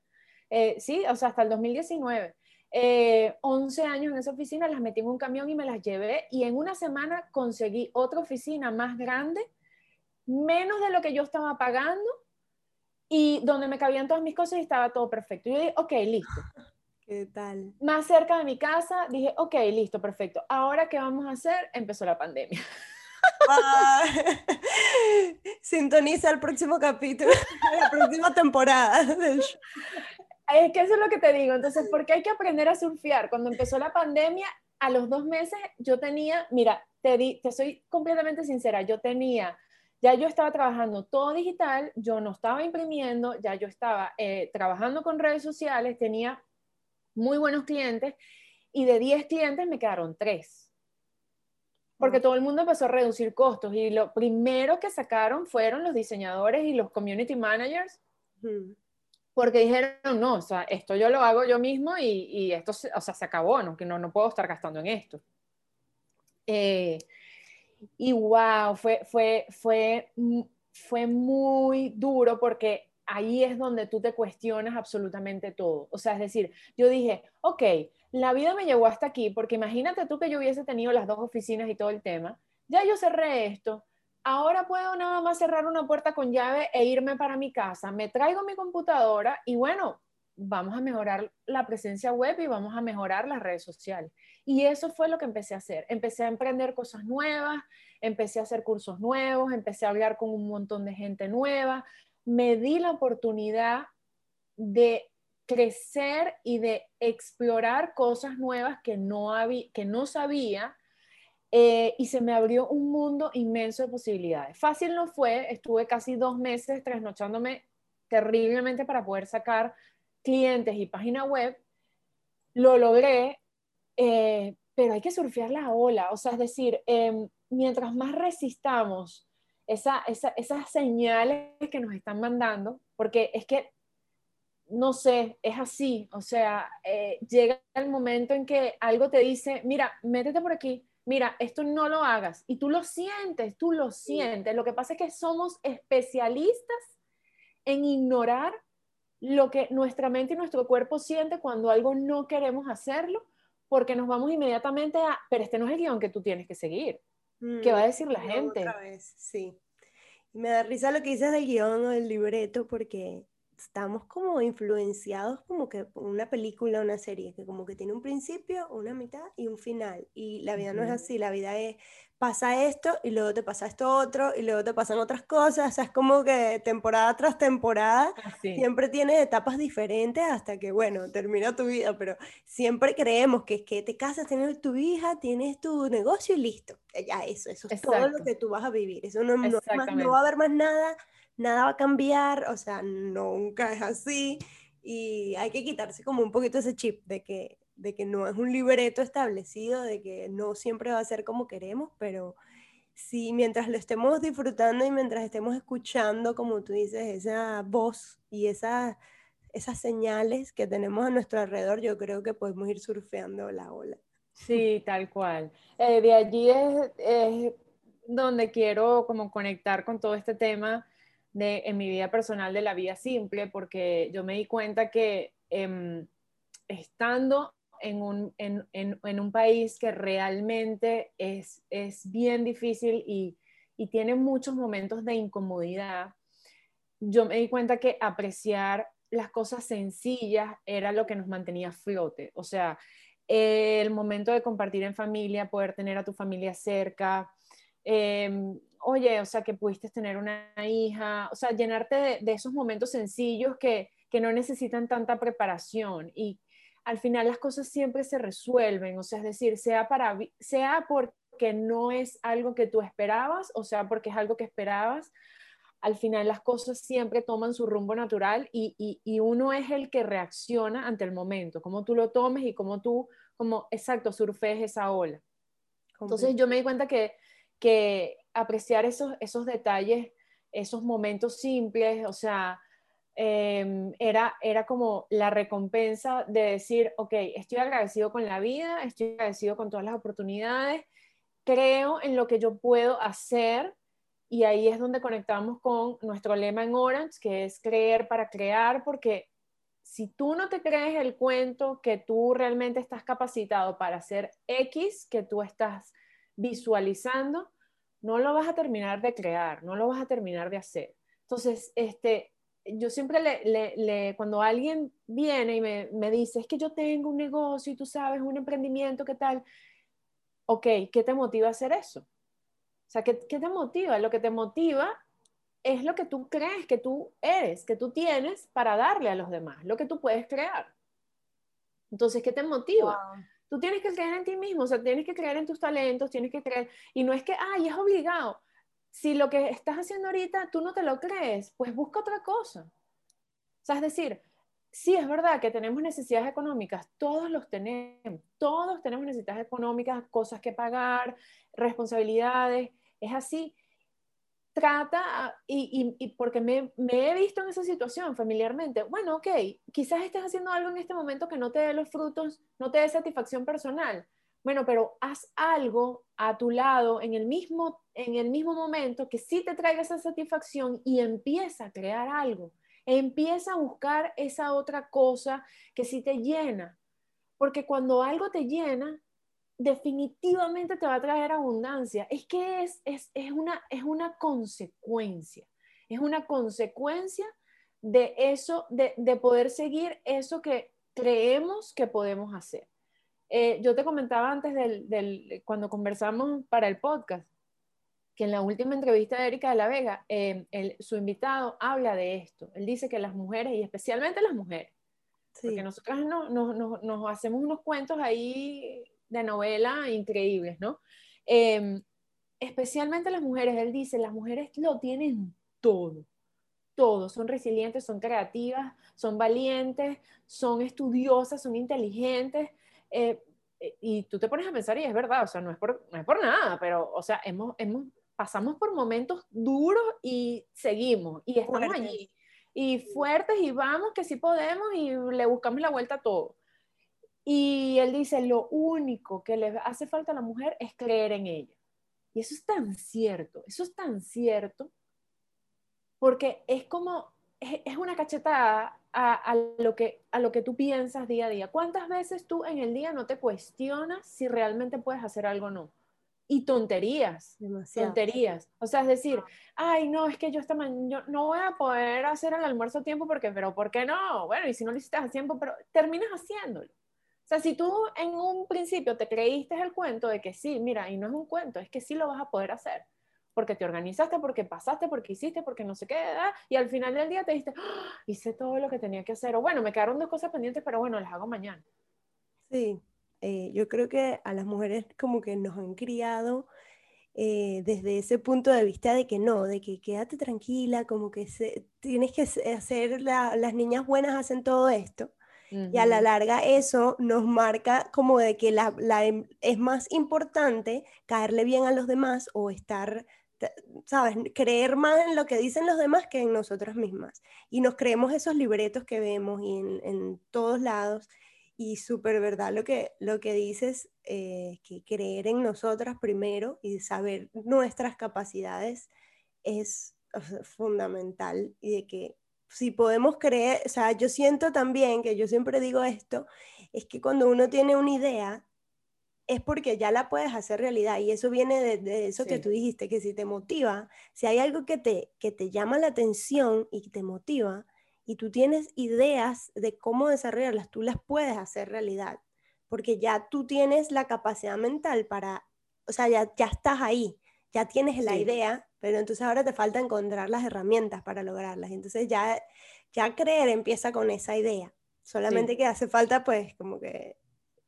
eh, sí, o sea, hasta el 2019. 11 eh, años en esa oficina, las metí en un camión y me las llevé y en una semana conseguí otra oficina más grande, menos de lo que yo estaba pagando y donde me cabían todas mis cosas y estaba todo perfecto. Y yo dije, ok, listo. ¿Qué tal? Más cerca de mi casa, dije, ok, listo, perfecto. Ahora, ¿qué vamos a hacer? Empezó la pandemia. Sintoniza el próximo capítulo, la próxima temporada Es que eso es lo que te digo. Entonces, ¿por qué hay que aprender a surfear? Cuando empezó la pandemia, a los dos meses yo tenía, mira, te, di, te soy completamente sincera, yo tenía, ya yo estaba trabajando todo digital, yo no estaba imprimiendo, ya yo estaba eh, trabajando con redes sociales, tenía muy buenos clientes y de 10 clientes me quedaron 3 porque todo el mundo empezó a reducir costos y lo primero que sacaron fueron los diseñadores y los community managers, porque dijeron, no, o sea, esto yo lo hago yo mismo y, y esto, o sea, se acabó, ¿no? que no, no puedo estar gastando en esto. Eh, y wow, fue, fue, fue, fue muy duro porque ahí es donde tú te cuestionas absolutamente todo. O sea, es decir, yo dije, ok, la vida me llevó hasta aquí, porque imagínate tú que yo hubiese tenido las dos oficinas y todo el tema, ya yo cerré esto, ahora puedo nada más cerrar una puerta con llave e irme para mi casa, me traigo mi computadora y bueno, vamos a mejorar la presencia web y vamos a mejorar las redes sociales. Y eso fue lo que empecé a hacer. Empecé a emprender cosas nuevas, empecé a hacer cursos nuevos, empecé a hablar con un montón de gente nueva, me di la oportunidad de crecer y de explorar cosas nuevas que no, había, que no sabía eh, y se me abrió un mundo inmenso de posibilidades. Fácil no fue, estuve casi dos meses trasnochándome terriblemente para poder sacar clientes y página web, lo logré, eh, pero hay que surfear la ola, o sea, es decir, em, mientras más resistamos esa, esas señales que nos están mandando, porque es que no sé, es así, o sea, eh, llega el momento en que algo te dice, mira, métete por aquí, mira, esto no lo hagas, y tú lo sientes, tú lo sientes. Lo que pasa es que somos especialistas en ignorar lo que nuestra mente y nuestro cuerpo siente cuando algo no queremos hacerlo, porque nos vamos inmediatamente a, pero este no es el guion que tú tienes que seguir. ¿Qué va a decir la gente? sí. Me da risa lo que dices del guion o del libreto porque estamos como influenciados como que por una película, una serie, que como que tiene un principio, una mitad y un final. Y la vida no es así, la vida es pasa esto y luego te pasa esto otro y luego te pasan otras cosas. O sea, es como que temporada tras temporada siempre tienes etapas diferentes hasta que, bueno, termina tu vida, pero siempre creemos que es que te casas, tienes tu hija, tienes tu negocio y listo. Ya eso, eso es todo lo que tú vas a vivir. Eso no, no, no va a haber más nada, nada va a cambiar, o sea, nunca es así. Y hay que quitarse como un poquito ese chip de que de que no es un libreto establecido, de que no siempre va a ser como queremos, pero si mientras lo estemos disfrutando y mientras estemos escuchando, como tú dices, esa voz y esa, esas señales que tenemos a nuestro alrededor, yo creo que podemos ir surfeando la ola. Sí, tal cual. Eh, de allí es, donde quiero como conectar con todo este tema de, en mi vida personal de la vida simple, porque yo me di cuenta que em, estando en un, en, en, un país que realmente es, es bien difícil y, y, tiene muchos momentos de incomodidad, yo me di cuenta que apreciar las cosas sencillas era lo que nos mantenía flote. O sea, el momento de compartir en familia, poder tener a tu familia cerca, em, oye, o sea, que pudiste tener una hija, o sea, llenarte de, de esos momentos sencillos que, que no necesitan tanta preparación y al final las cosas siempre se resuelven, o sea, es decir, sea, para, sea porque no es algo que tú esperabas, o sea, porque es algo que esperabas, al final las cosas siempre toman su rumbo natural y, uno es el que reacciona ante el momento, como tú lo tomes y como tú, como, exacto, surfes esa ola. Entonces yo me di cuenta que, que apreciar esos, esos detalles, esos momentos simples, o sea, Em, era, era como la recompensa de decir, ok, estoy agradecido con la vida, estoy agradecido con todas las oportunidades, creo en lo que yo puedo hacer y ahí es donde conectamos con nuestro lema en Orange, que es creer para crear, porque si tú no te crees el cuento que tú realmente estás capacitado para hacer X, que tú estás visualizando, no lo vas a terminar de crear, no lo vas a terminar de hacer. Entonces, este, yo siempre le, cuando alguien viene y me, me, dice, es que yo tengo un negocio y tú sabes, un emprendimiento, ¿qué tal? Ok, ¿qué te motiva a hacer eso? O sea, ¿qué, ¿qué, te motiva? Lo que te motiva es lo que tú crees que tú eres, que tú tienes para darle a los demás, lo que tú puedes crear. Entonces, ¿qué te motiva? Tú tienes que creer en ti mismo, o sea, tienes que creer en tus talentos, tienes que creer, y no es que, ay, es obligado si lo que estás haciendo ahorita tú no te lo crees, pues busca otra cosa. O sea, es decir, sí es verdad que tenemos necesidades económicas, todos los tenemos, todos tenemos necesidades económicas, cosas que pagar, responsabilidades, es así. Trata, y, y, porque me, me, he visto en esa situación familiarmente, bueno, ok, quizás estés haciendo algo en este momento que no te dé los frutos, no te dé satisfacción personal, bueno, pero haz algo a tu lado en el mismo, en el mismo momento que sí te traiga esa satisfacción y empieza a crear algo. Empieza a buscar esa otra cosa que sí te llena. Porque cuando algo te llena, definitivamente te va a traer abundancia. Es que es, es, es, una, es una consecuencia. Es una consecuencia de eso, de, de poder seguir eso que creemos que podemos hacer. Eh, yo te comentaba antes del, cuando conversamos para el podcast, que en la última entrevista de Erika de la Vega, eh, su invitado habla de esto. Él dice que las mujeres, y especialmente las mujeres, porque nosotras no, nos hacemos unos cuentos ahí de novela increíbles, ¿no? Em, especialmente las mujeres, él dice, las mujeres lo tienen todo, todo, son resilientes, son creativas, son valientes, son estudiosas, son inteligentes, eh, eh, y tú te pones a pensar y es verdad, o sea, no es por, no es por nada, pero, o sea, hemos, hemos, pasamos por momentos duros y seguimos y estamos allí. Y fuertes y vamos que sí podemos y le buscamos la vuelta a todo. Y él dice, lo único que le hace falta a la mujer es creer en ella. Y eso es tan cierto, eso es tan cierto, porque es como, es, es una cachetada a, lo que, a lo que tú piensas día a día. ¿Cuántas veces tú en el día no te cuestionas si realmente puedes hacer algo o no? y tonterías. Tonterías. O sea, es decir, ay, no, es que yo esta mañana no voy a poder hacer el almuerzo a tiempo porque, pero ¿por qué no? Bueno, y si no lo hiciste a tiempo, pero terminas haciéndolo. Sea, si tú en un principio te creíste el cuento de que sí, mira, y no es un cuento, es que sí lo vas a poder hacer porque te organizaste, porque pasaste, porque hiciste, porque no sé qué, y al final del día te dijiste, ¡Ah! hice todo lo que tenía que hacer, o bueno, me quedaron dos cosas pendientes, pero bueno, las hago mañana. Sí, eh, yo creo que a las mujeres como que nos han criado eh, desde ese punto de vista de que no, de que quédate tranquila, como que se, tienes que hacer, las niñas buenas hacen todo esto. Y a la larga eso nos marca como de que la, em, es más importante caerle bien a los demás o estar ¿sabes? Creer más en lo que dicen los demás que en nosotras mismas. Y nos creemos esos libretos que vemos y en, todos lados. Y súper verdad lo que, lo que dices, eh, que creer en nosotras primero y saber nuestras capacidades es fundamental. Y de que si podemos creer, o sea, yo siento también que yo siempre digo esto, es que cuando uno tiene una idea, es porque ya la puedes hacer realidad y eso viene de, eso que tú dijiste, que si te motiva, si hay algo que te, que te llama la atención y te motiva y tú tienes ideas de cómo desarrollarlas, tú las puedes hacer realidad, porque ya tú tienes la capacidad mental para, o sea, ya, ya estás ahí, ya tienes la idea, pero entonces ahora te falta encontrar las herramientas para lograrlas. Entonces ya, ya creer empieza con esa idea. Solamente que hace falta pues como que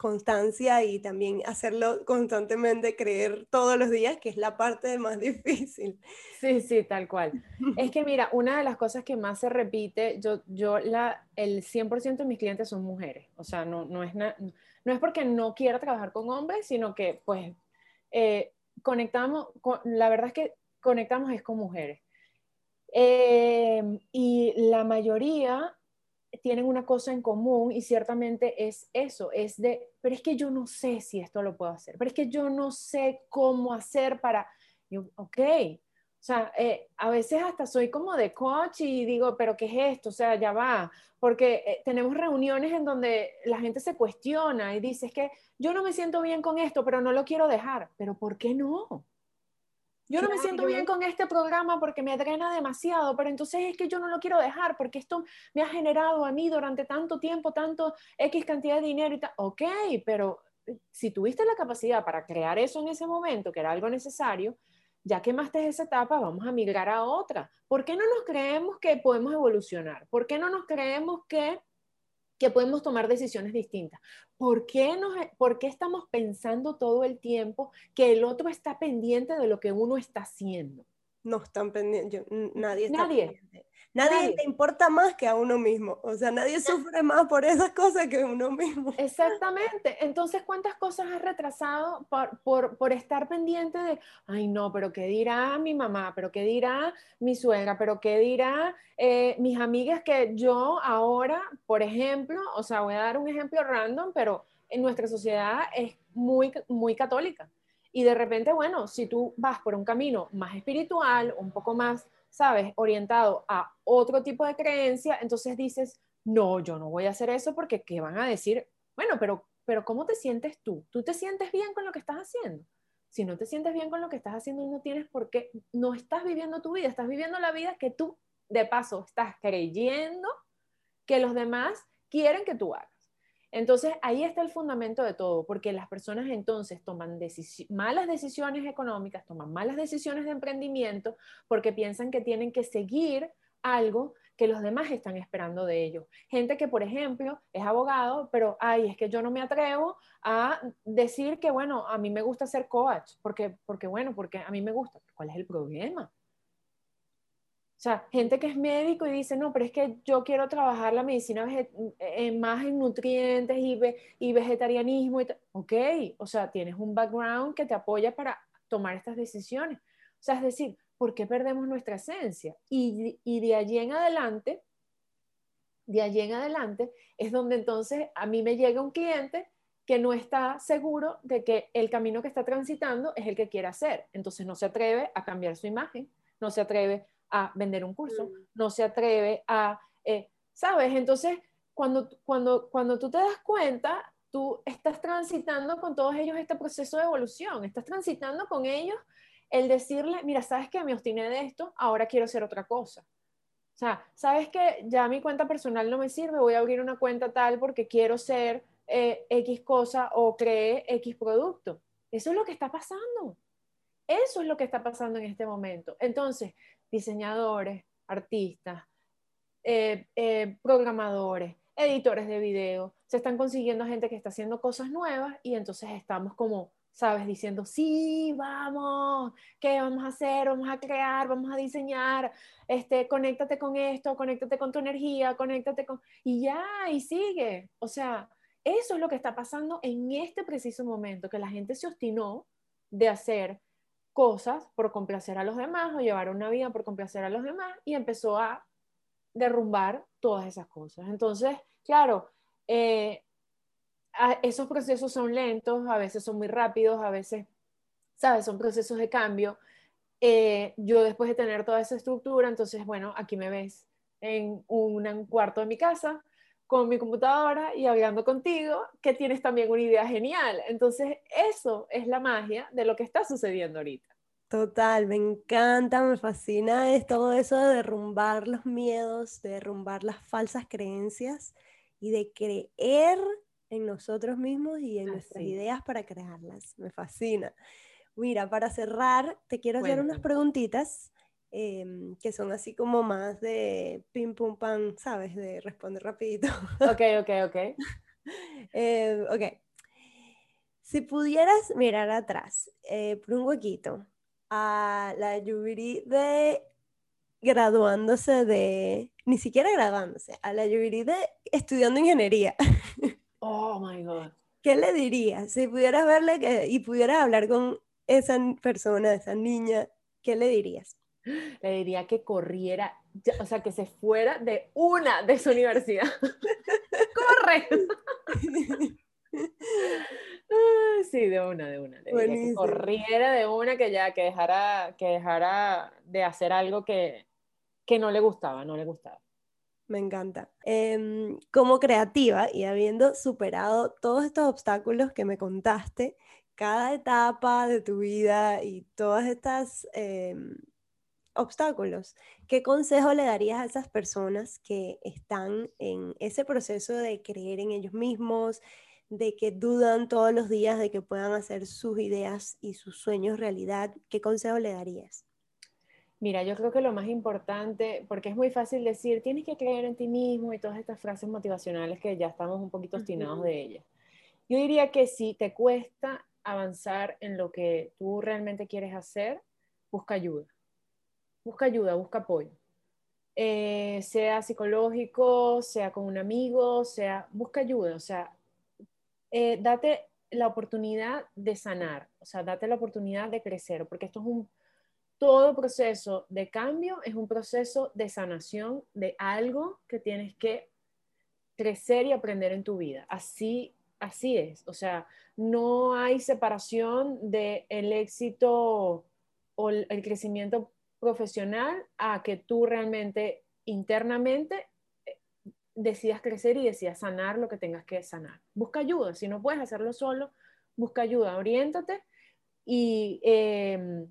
constancia y también hacerlo constantemente, creer todos los días, que es la parte más difícil. Sí, sí, tal cual. es que mira, una de las cosas que más se repite, yo, yo la, el 100% de mis clientes son mujeres, o sea, no, no, es, no es porque no quiera trabajar con hombres, sino que pues eh, conectamos, la verdad es que conectamos es con mujeres. Eh, y la mayoría tienen una cosa en común y ciertamente es eso, es de, pero es que yo no sé si esto lo puedo hacer, pero es que yo no sé cómo hacer para, yo, ok, o sea, eh, a veces hasta soy como de coach y digo, pero ¿qué es esto? O sea, ya va, porque eh, tenemos reuniones en donde la gente se cuestiona y dice, es que yo no me siento bien con esto, pero no lo quiero dejar, pero ¿por qué no? Yo no me siento bien con este programa porque me drena demasiado, pero entonces es que yo no lo quiero dejar porque esto me ha generado a mí durante tanto tiempo, tanto X cantidad de dinero y tal. Ok, pero eh, si tuviste la capacidad para crear eso en ese momento, que era algo necesario, ya quemaste esa etapa, vamos a migrar a otra. ¿Por qué no nos creemos que podemos evolucionar? ¿Por qué no nos creemos que que podemos tomar decisiones distintas. ¿Por qué, nos, ¿Por qué estamos pensando todo el tiempo que el otro está pendiente de lo que uno está haciendo? No están pendientes, nadie está nadie. Pendiente. Nadie, te importa más que a uno mismo. O sea, nadie sufre más por esas cosas que uno mismo. Exactamente. Entonces, ¿cuántas cosas has retrasado por, por, por, estar pendiente de, ay, no, pero qué dirá mi mamá, pero qué dirá mi suegra, pero qué dirá eh, mis amigas que yo ahora, por ejemplo, o sea, voy a dar un ejemplo random, pero en nuestra sociedad es muy, muy católica. Y de repente, bueno, si tú vas por un camino más espiritual, un poco más ¿sabes? Orientado a otro tipo de creencia, entonces dices, no, yo no voy a hacer eso porque ¿qué van a decir? Bueno, pero, pero ¿cómo te sientes tú? ¿Tú te sientes bien con lo que estás haciendo? Si no te sientes bien con lo que estás haciendo, no tienes por qué, no estás viviendo tu vida, estás viviendo la vida que tú, de paso, estás creyendo que los demás quieren que tú hagas. Entonces, ahí está el fundamento de todo, porque las personas entonces toman malas decisiones económicas, toman malas decisiones de emprendimiento, porque piensan que tienen que seguir algo que los demás están esperando de ellos. Gente que, por ejemplo, es abogado, pero, ay, es que yo no me atrevo a decir que, bueno, a mí me gusta ser coach, porque, porque bueno, porque a mí me gusta. ¿Cuál es el problema? O sea, gente que es médico y dice, no, pero es que yo quiero trabajar la medicina más en nutrientes y, y vegetarianismo. Y ok, o sea, tienes un background que te apoya para tomar estas decisiones. O sea, es decir, ¿por qué perdemos nuestra esencia? Y, y de allí en adelante, de allí en adelante, es donde entonces a mí me llega un cliente que no está seguro de que el camino que está transitando es el que quiere hacer. Entonces no se atreve a cambiar su imagen, no se atreve a vender un curso, mm. no se atreve a, eh, ¿sabes? Entonces, cuando, cuando, cuando tú te das cuenta, tú estás transitando con todos ellos este proceso de evolución, estás transitando con ellos el decirle, mira, sabes que me obstiné de esto, ahora quiero hacer otra cosa. O sea, sabes que ya mi cuenta personal no me sirve, voy a abrir una cuenta tal porque quiero ser eh, X cosa o cree X producto. Eso es lo que está pasando. Eso es lo que está pasando en este momento. Entonces, diseñadores, artistas, eh, eh, programadores, editores de video, se están consiguiendo gente que está haciendo cosas nuevas y entonces estamos como, sabes, diciendo, sí, vamos, ¿qué vamos a hacer? Vamos a crear, vamos a diseñar, este, conéctate con esto, conéctate con tu energía, conéctate con... Y ya, y sigue. O sea, eso es lo que está pasando en este preciso momento, que la gente se obstinó de hacer cosas por complacer a los demás o llevar una vida por complacer a los demás y empezó a derrumbar todas esas cosas. Entonces, claro, eh, esos procesos son lentos, a veces son muy rápidos, a veces, ¿sabes? Son procesos de cambio. Eh, yo después de tener toda esa estructura, entonces, bueno, aquí me ves en un cuarto de mi casa con mi computadora y hablando contigo, que tienes también una idea genial. Entonces, eso es la magia de lo que está sucediendo ahorita. Total, me encanta, me fascina es todo eso de derrumbar los miedos, de derrumbar las falsas creencias y de creer en nosotros mismos y en nuestras ideas para crearlas. Me fascina. Mira, para cerrar, te quiero hacer unas preguntitas em, que son así como más de pim pum pam, ¿sabes? De responder rapidito. Ok, ok, ok. Em, ok. Si pudieras mirar atrás eh, por un huequito a la Yubiri de graduándose de, ni siquiera graduándose, a la Yubiri de estudiando ingeniería. Oh my God. ¿Qué le dirías? Si pudieras verle que, y pudieras hablar con esa persona, esa niña, ¿qué le dirías? Le diría que corriera, o sea, que se fuera de una de su universidad. ¡Corre! sí, de una, de una. que corriera de una, que ya, que dejara, que dejara de hacer algo que, que no le gustaba, no le gustaba. Me encanta. Em, como creativa y habiendo superado todos estos obstáculos que me contaste, cada etapa de tu vida y todos estos em, obstáculos, ¿qué consejo le darías a esas personas que están en ese proceso de creer en ellos mismos, de que dudan todos los días de que puedan hacer sus ideas y sus sueños realidad? ¿Qué consejo le darías? Mira, yo creo que lo más importante, porque es muy fácil decir, tienes que creer en ti mismo y todas estas frases motivacionales que ya estamos un poquito obstinados de ellas. Yo diría que si te cuesta avanzar en lo que tú realmente quieres hacer, busca ayuda. Busca ayuda, busca apoyo. Eh, sea psicológico, sea con un amigo, sea, busca ayuda, o sea, eh, date la oportunidad de sanar, o sea, date la oportunidad de crecer, porque esto es un todo proceso de cambio es un proceso de sanación de algo que tienes que crecer y aprender en tu vida. Así, así es. O sea, no hay separación del el éxito o el, crecimiento profesional a que tú realmente internamente eh, decidas crecer y decidas sanar lo que tengas que sanar. Busca ayuda. Si no puedes hacerlo solo, busca ayuda. Oriéntate y... Em,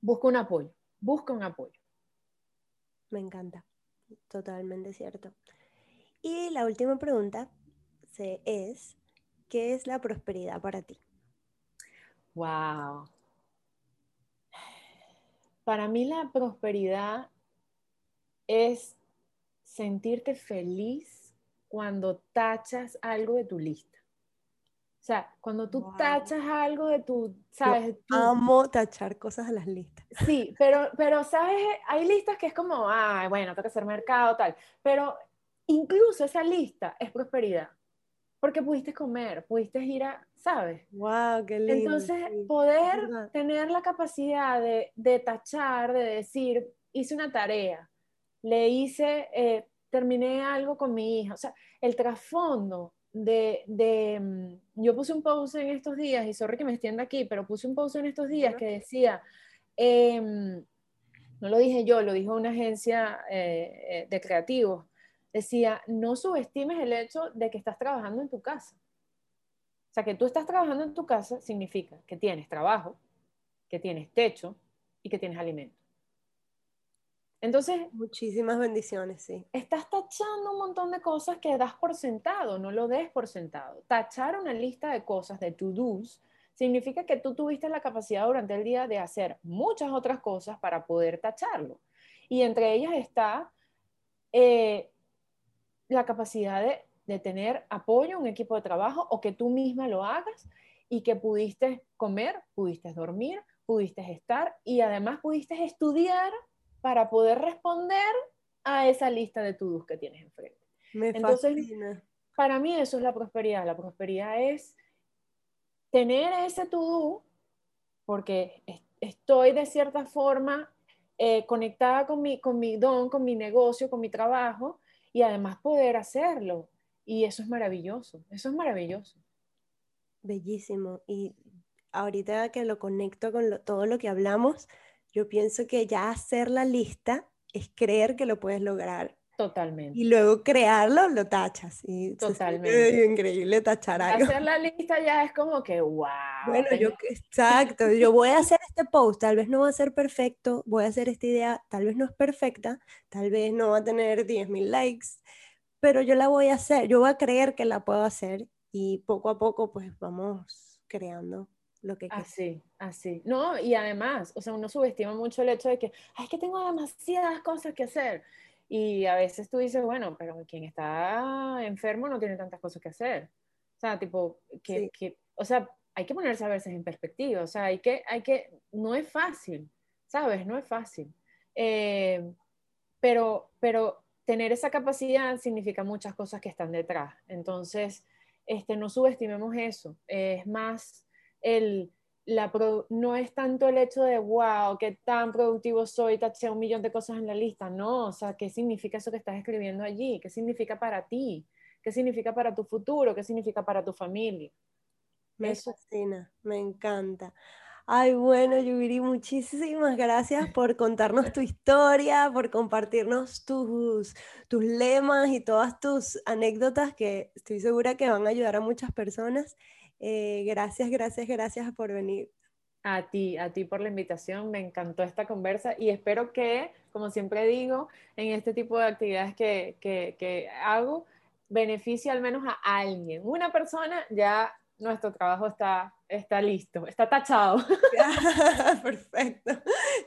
busca un apoyo, busca un apoyo. Me encanta, totalmente cierto. Y la última pregunta es, ¿qué es la prosperidad para ti? Wow. Para mí la prosperidad es sentirte feliz cuando tachas algo de tu lista. O sea, cuando tú tachas algo de tu, ¿sabes? amo tachar cosas a las listas. Sí, pero, pero, ¿sabes? Hay listas que es como, ah, bueno, tengo que hacer mercado, tal. Pero incluso esa lista es prosperidad. Porque pudiste comer, pudiste ir a, ¿sabes? Wow, qué lindo. Entonces, poder tener la capacidad de, de, tachar, de decir, hice una tarea, le hice, eh, terminé algo con mi hija. O sea, el trasfondo de, mm, yo puse un post en estos días, y sorry que me extienda aquí, pero puse un post en estos días que decía, em, no lo dije yo, lo dijo una agencia eh, eh, de creativos, decía, no subestimes el hecho de que estás trabajando en tu casa. O sea, que tú estás trabajando en tu casa significa que tienes trabajo, que tienes techo y que tienes alimento. Entonces, muchísimas bendiciones, sí. Estás tachando un montón de cosas que das por sentado, no lo des por sentado. Tachar una lista de cosas, de to-dos, significa que tú tuviste la capacidad durante el día de hacer muchas otras cosas para poder tacharlo. Y entre ellas está eh, la capacidad de, de tener apoyo, un equipo de trabajo o que tú misma lo hagas y que pudiste comer, pudiste dormir, pudiste estar y además pudiste estudiar para poder responder a esa lista de to que tienes enfrente. Me Entonces, fascina. para mí eso es la prosperidad. La prosperidad es tener ese to-do porque estoy de cierta forma eh, conectada con mi, con mi don, con mi negocio, con mi trabajo y además poder hacerlo. Y eso es maravilloso, eso es maravilloso. Bellísimo. Y ahorita que lo conecto con todo lo que hablamos, yo pienso que ya hacer la lista es creer que lo puedes lograr. Totalmente. Y luego crearlo, lo tachas. Y Totalmente. increíble tachar algo. Hacer la lista ya es como que, wow. Bueno, yo, exacto. Yo voy a hacer este post, tal vez no va a ser perfecto, voy a hacer esta idea, tal vez no es perfecta, tal vez no va a tener 10.000 likes, pero yo la voy a hacer, yo voy a creer que la puedo hacer y poco a poco pues vamos creando lo que Así, así. No, y además, o sea, uno subestima mucho el hecho de que, Ay, es que tengo demasiadas cosas que hacer. Y a veces tú dices, bueno, pero quien está enfermo no tiene tantas cosas que hacer. O sea, tipo, que, que o sea, hay que ponerse a veces en perspectiva. O sea, hay que, hay que, no es fácil, ¿sabes? No es fácil. Eh, pero, pero tener esa capacidad significa muchas cosas que están detrás. Entonces, este, no subestimemos eso. es más el, la no es tanto el hecho de, wow, qué tan productivo soy, taché un millón de cosas en la lista. No, o sea, ¿qué significa eso que estás escribiendo allí? ¿Qué significa para ti? ¿Qué significa para tu futuro? ¿Qué significa para tu familia? Me fascina, me encanta. Ay, bueno, Yubiri, muchísimas gracias por contarnos tu historia, por compartirnos tus, tus lemas y todas tus anécdotas que estoy segura que van a ayudar a muchas personas. Eh, gracias, gracias, gracias por venir. A ti, a ti por la invitación, me encantó esta conversa y espero que, como siempre digo, en este tipo de actividades que, que, que hago, beneficie al menos a alguien. Una persona ya nuestro trabajo está, está listo, está tachado. Perfecto.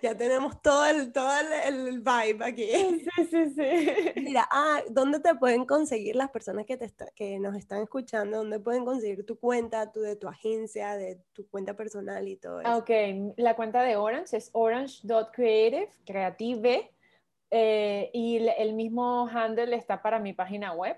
Ya tenemos todo el, todo el, vibe aquí. Sí, sí, sí. Mira, ah, ¿dónde te pueden conseguir las personas que, te que nos están escuchando? ¿Dónde pueden conseguir tu cuenta, tu, de tu agencia, de tu cuenta personal y todo eso? Ok, la cuenta de Orange es orange.creative, creative, eh, y el mismo handle está para mi página web,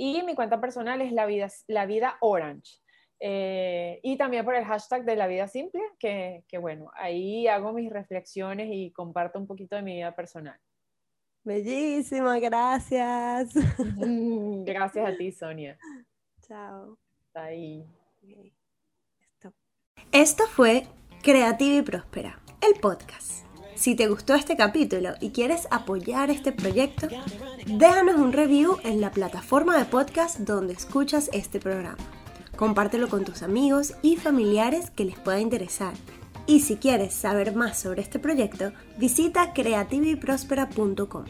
y mi cuenta personal es La Vida, la vida Orange. Eh, y también por el hashtag de la vida simple, que, que, bueno, ahí hago mis reflexiones y comparto un poquito de mi vida personal. Bellísima, gracias. Gracias a ti, Sonia. Chao. Ahí. Esto fue Creativa y Próspera, el podcast. Si te gustó este capítulo y quieres apoyar este proyecto, déjanos un review en la plataforma de podcast donde escuchas este programa. Compártelo con tus amigos y familiares que les pueda interesar. Y si quieres saber más sobre este proyecto, visita creativiprospera.com.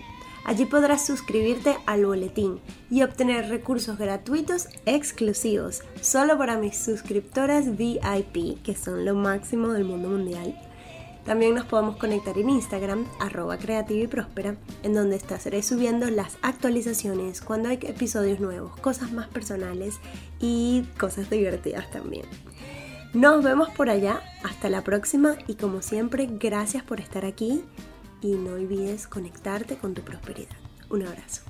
Allí podrás suscribirte al boletín y obtener recursos gratuitos exclusivos solo para mis suscriptoras VIP, que son lo máximo del mundo mundial. También nos podemos conectar en Instagram, arroba creativa y próspera, en donde estaré subiendo las actualizaciones cuando hay episodios nuevos, cosas más personales y cosas divertidas también. Nos vemos por allá, hasta la próxima y como siempre, gracias por estar aquí y no olvides conectarte con tu prosperidad. Un abrazo.